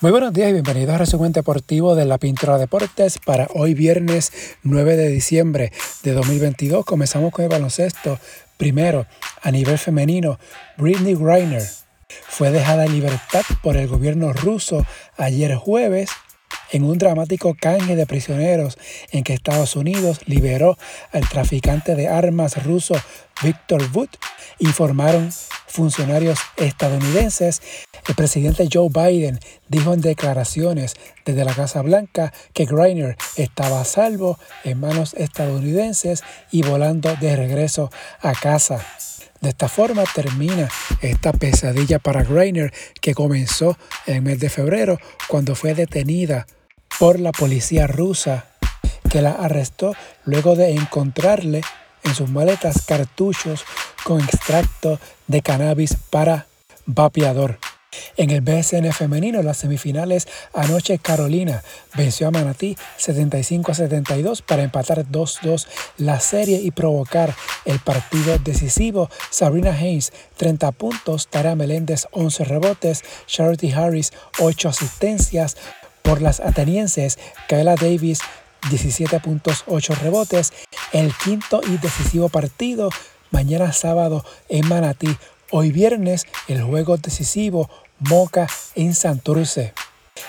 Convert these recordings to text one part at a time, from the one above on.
Muy buenos días y bienvenidos al resumen deportivo de la Pintura Deportes para hoy viernes 9 de diciembre de 2022. Comenzamos con el baloncesto. Primero, a nivel femenino, Britney Griner fue dejada en libertad por el gobierno ruso ayer jueves en un dramático canje de prisioneros en que Estados Unidos liberó al traficante de armas ruso Victor Wood, informaron funcionarios estadounidenses. El presidente Joe Biden dijo en declaraciones desde la Casa Blanca que Greiner estaba a salvo en manos estadounidenses y volando de regreso a casa. De esta forma termina esta pesadilla para Greiner que comenzó en el mes de febrero cuando fue detenida por la policía rusa que la arrestó luego de encontrarle en sus maletas cartuchos con extracto de cannabis para vapeador. En el BSN femenino, las semifinales, anoche Carolina venció a Manatí 75 a 72 para empatar 2-2 la serie y provocar el partido decisivo. Sabrina Haynes 30 puntos, Tara Meléndez 11 rebotes, Charity Harris 8 asistencias. Por las atenienses, Kayla Davis 17 puntos, 8 rebotes. El quinto y decisivo partido mañana sábado en Manatí. Hoy viernes el juego decisivo Moca en Santurce.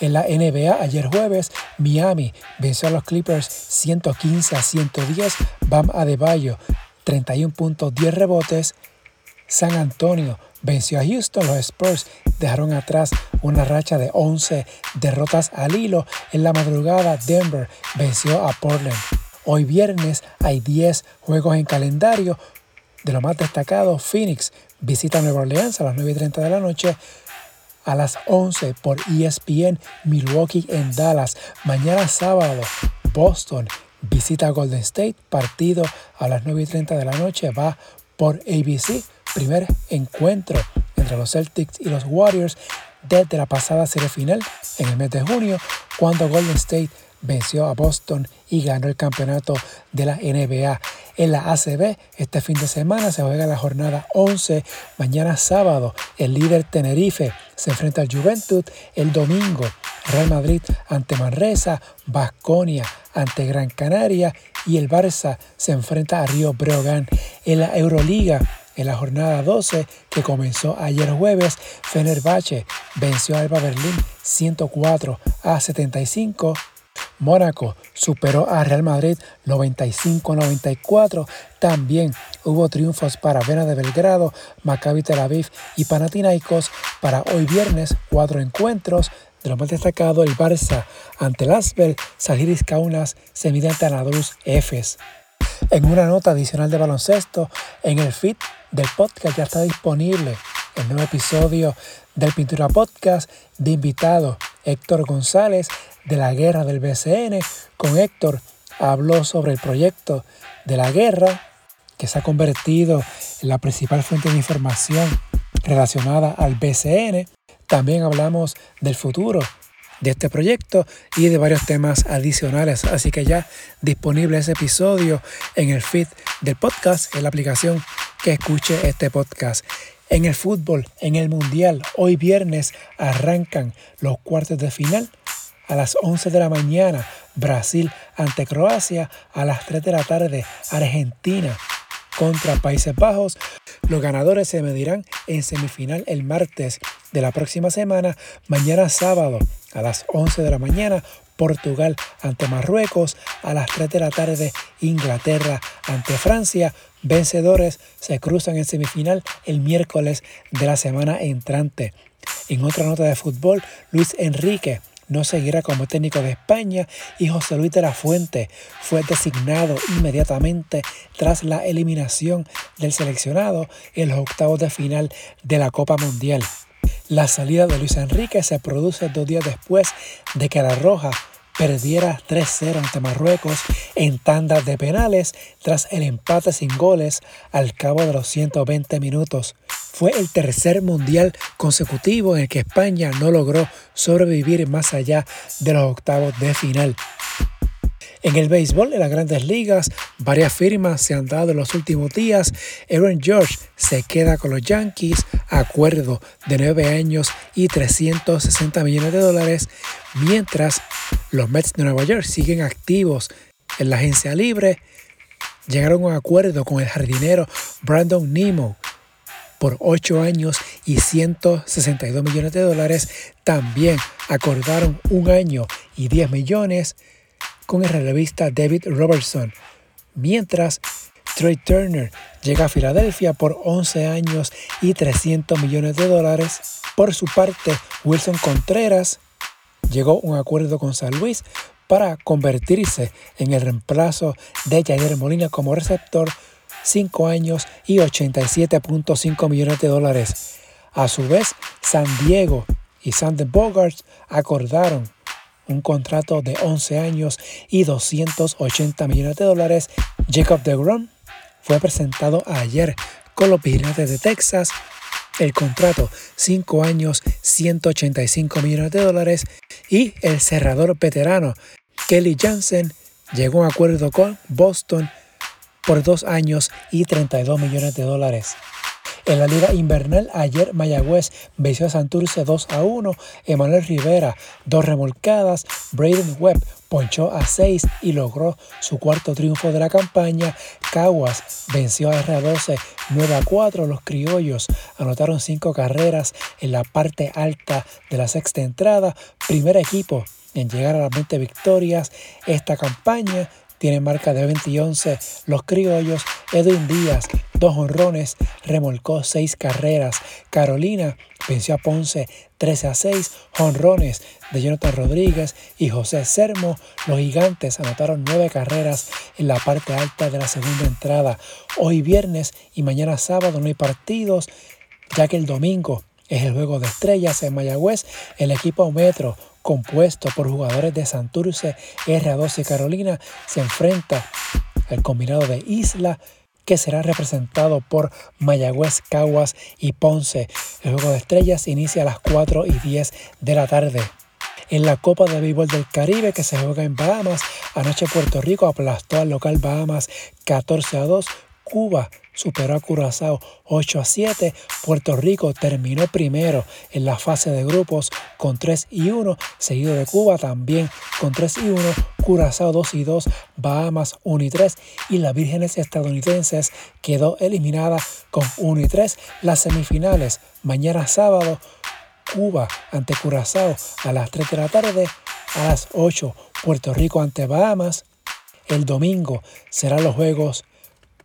En la NBA ayer jueves, Miami venció a los Clippers 115 a 110. Bam Adebayo 31 puntos, 10 rebotes. San Antonio venció a Houston. Los Spurs dejaron atrás una racha de 11 derrotas al hilo. En la madrugada, Denver venció a Portland. Hoy viernes hay 10 juegos en calendario. De lo más destacado, Phoenix visita Nueva Orleans a las 9.30 de la noche. A las 11 por ESPN, Milwaukee en Dallas. Mañana sábado, Boston visita Golden State. Partido a las 9.30 de la noche va por ABC. Primer encuentro entre los Celtics y los Warriors desde la pasada serie final en el mes de junio, cuando Golden State venció a Boston y ganó el campeonato de la NBA. En la ACB, este fin de semana se juega la jornada 11. Mañana sábado, el líder Tenerife se enfrenta al Juventud. El domingo, Real Madrid ante Manresa, Basconia ante Gran Canaria y el Barça se enfrenta a Río Breogán. En la Euroliga, en la jornada 12 que comenzó ayer jueves, Fenerbahce venció a Alba Berlín 104 a 75. Mónaco superó a Real Madrid 95-94. También hubo triunfos para Vena de Belgrado, Maccabi Tel Aviv y Panathinaikos para hoy viernes, cuatro encuentros. De lo más destacado, el Barça ante el Asbel, Sagiris Kaunas se mide ante. En una nota adicional de baloncesto, en el feed del podcast ya está disponible el nuevo episodio del Pintura Podcast de invitado Héctor González de la guerra del BCN. Con Héctor habló sobre el proyecto de la guerra que se ha convertido en la principal fuente de información relacionada al BCN. También hablamos del futuro de este proyecto y de varios temas adicionales. Así que ya disponible ese episodio en el feed del podcast, en la aplicación que escuche este podcast. En el fútbol, en el Mundial, hoy viernes arrancan los cuartos de final. A las 11 de la mañana, Brasil ante Croacia. A las 3 de la tarde, Argentina contra Países Bajos. Los ganadores se medirán en semifinal el martes de la próxima semana. Mañana sábado, a las 11 de la mañana, Portugal ante Marruecos, a las 3 de la tarde Inglaterra ante Francia. Vencedores se cruzan en semifinal el miércoles de la semana entrante. En otra nota de fútbol, Luis Enrique no seguirá como técnico de España y José Luis de la Fuente fue designado inmediatamente tras la eliminación del seleccionado en los octavos de final de la Copa Mundial. La salida de Luis Enrique se produce dos días después de que la Roja perdiera 3-0 ante Marruecos en tandas de penales tras el empate sin goles al cabo de los 120 minutos. Fue el tercer mundial consecutivo en el que España no logró sobrevivir más allá de los octavos de final. En el béisbol, en las grandes ligas, varias firmas se han dado en los últimos días. Aaron George se queda con los Yankees, acuerdo de 9 años y 360 millones de dólares, mientras los Mets de Nueva York siguen activos en la agencia libre. Llegaron a un acuerdo con el jardinero Brandon Nemo por 8 años y 162 millones de dólares. También acordaron un año y 10 millones con el relevista David Robertson, mientras Trey Turner llega a Filadelfia por 11 años y 300 millones de dólares. Por su parte, Wilson Contreras llegó a un acuerdo con San Luis para convertirse en el reemplazo de Javier Molina como receptor 5 años y 87.5 millones de dólares. A su vez, San Diego y Sander Bogarts acordaron un contrato de 11 años y 280 millones de dólares. Jacob DeGrom fue presentado ayer con los Piratas de Texas. El contrato 5 años, 185 millones de dólares. Y el cerrador veterano Kelly Jansen llegó a un acuerdo con Boston por 2 años y 32 millones de dólares. En la liga invernal, ayer Mayagüez venció a Santurce 2 a 1. Emanuel Rivera, dos remolcadas. Braden Webb ponchó a 6 y logró su cuarto triunfo de la campaña. Caguas venció a R12 9 a 4. Los criollos anotaron 5 carreras en la parte alta de la sexta entrada. Primer equipo en llegar a las 20 victorias esta campaña tiene marca de 20 y 11 los criollos. Edwin Díaz, dos honrones, remolcó seis carreras. Carolina venció a Ponce 13 a 6, honrones de Jonathan Rodríguez y José Sermo. Los gigantes anotaron nueve carreras en la parte alta de la segunda entrada. Hoy viernes y mañana sábado no hay partidos, ya que el domingo es el juego de estrellas en Mayagüez. El equipo Metro compuesto por jugadores de Santurce, R12 y Carolina, se enfrenta al combinado de Isla, que será representado por Mayagüez, Caguas y Ponce. El juego de estrellas inicia a las 4 y 10 de la tarde. En la Copa de Béisbol del Caribe que se juega en Bahamas, anoche Puerto Rico aplastó al local Bahamas 14 a 2. Cuba superó a Curazao 8 a 7. Puerto Rico terminó primero en la fase de grupos con 3 y 1, seguido de Cuba también con 3 y 1, Curazao 2 y 2, Bahamas 1 y 3 y las Vírgenes estadounidenses quedó eliminada con 1 y 3. Las semifinales mañana sábado Cuba ante Curazao a las 3 de la tarde, a las 8 Puerto Rico ante Bahamas. El domingo serán los juegos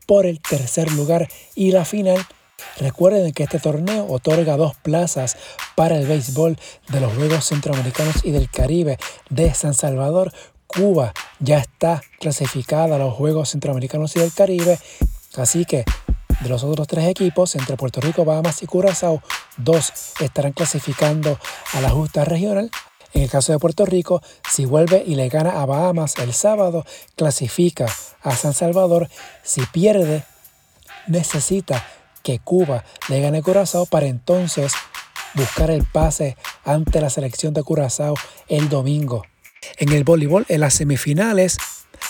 por el tercer lugar y la final. Recuerden que este torneo otorga dos plazas para el béisbol de los Juegos Centroamericanos y del Caribe de San Salvador. Cuba ya está clasificada a los Juegos Centroamericanos y del Caribe, así que de los otros tres equipos, entre Puerto Rico, Bahamas y Curazao, dos estarán clasificando a la justa regional en el caso de Puerto Rico, si vuelve y le gana a Bahamas el sábado, clasifica a San Salvador. Si pierde, necesita que Cuba le gane a Curazao para entonces buscar el pase ante la selección de Curazao el domingo. En el voleibol, en las semifinales,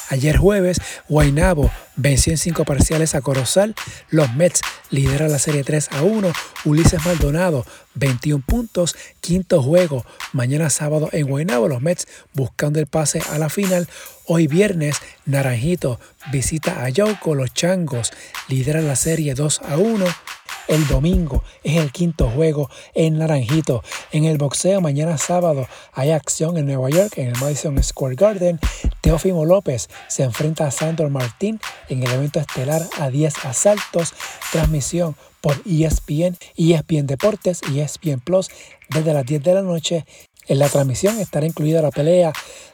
Ayer jueves, Guaynabo venció en cinco parciales a Corozal. Los Mets lideran la serie 3 a 1. Ulises Maldonado, 21 puntos. Quinto juego, mañana sábado en Guaynabo. Los Mets buscando el pase a la final. Hoy viernes, Naranjito visita a Yauco. Los Changos lideran la serie 2 a 1. El domingo es el quinto juego en Naranjito. En el boxeo mañana sábado hay acción en Nueva York en el Madison Square Garden. Teófimo López se enfrenta a Sandro Martín en el evento estelar a 10 asaltos. Transmisión por ESPN, ESPN Deportes ESPN Plus desde las 10 de la noche en la transmisión estará incluida la pelea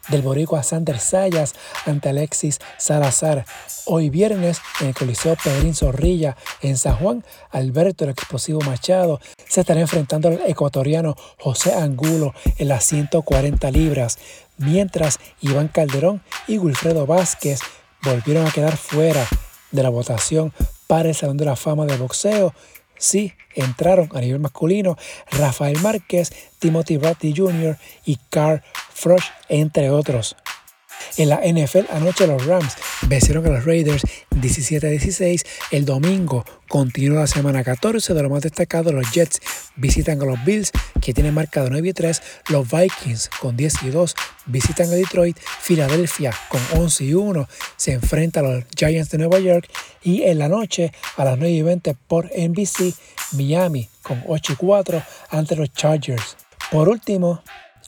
del boricua Sander Sayas ante Alexis Salazar. Hoy viernes en el Coliseo Pedrín Zorrilla en San Juan, Alberto el explosivo Machado se estará enfrentando al ecuatoriano José Angulo en las 140 libras, mientras Iván Calderón y Wilfredo Vázquez volvieron a quedar fuera de la votación para el Salón de la Fama de Boxeo Sí, entraron a nivel masculino Rafael Márquez, Timothy Bradley Jr. y Carl Frosch, entre otros. En la NFL anoche los Rams vencieron a los Raiders 17 16. El domingo continúa la semana 14 de lo más destacado. Los Jets visitan a los Bills que tienen marcado 9 y 3. Los Vikings con 10 y 2 visitan a Detroit. Filadelfia con 11 y 1 se enfrenta a los Giants de Nueva York. Y en la noche a las 9 y 20 por NBC Miami con 8 y 4 ante los Chargers. Por último,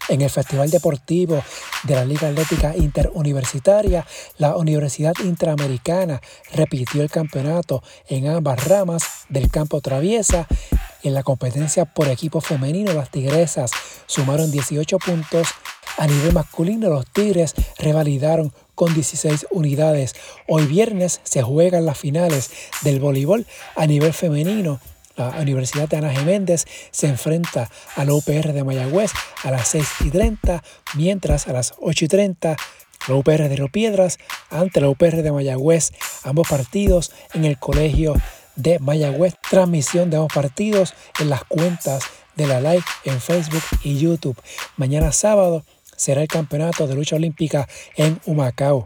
en el Festival Deportivo de la Liga Atlética Interuniversitaria, la Universidad Interamericana repitió el campeonato en ambas ramas del campo traviesa. En la competencia por equipo femenino, las Tigresas sumaron 18 puntos. A nivel masculino, los Tigres revalidaron con 16 unidades. Hoy viernes se juegan las finales del voleibol a nivel femenino la Universidad de Ana Geméndez se enfrenta a la UPR de Mayagüez a las 6 y 30, mientras a las 8 y 30 la UPR de Río Piedras ante la UPR de Mayagüez, ambos partidos en el colegio de Mayagüez. Transmisión de ambos partidos en las cuentas de la live en Facebook y YouTube. Mañana sábado será el campeonato de lucha olímpica en Humacao.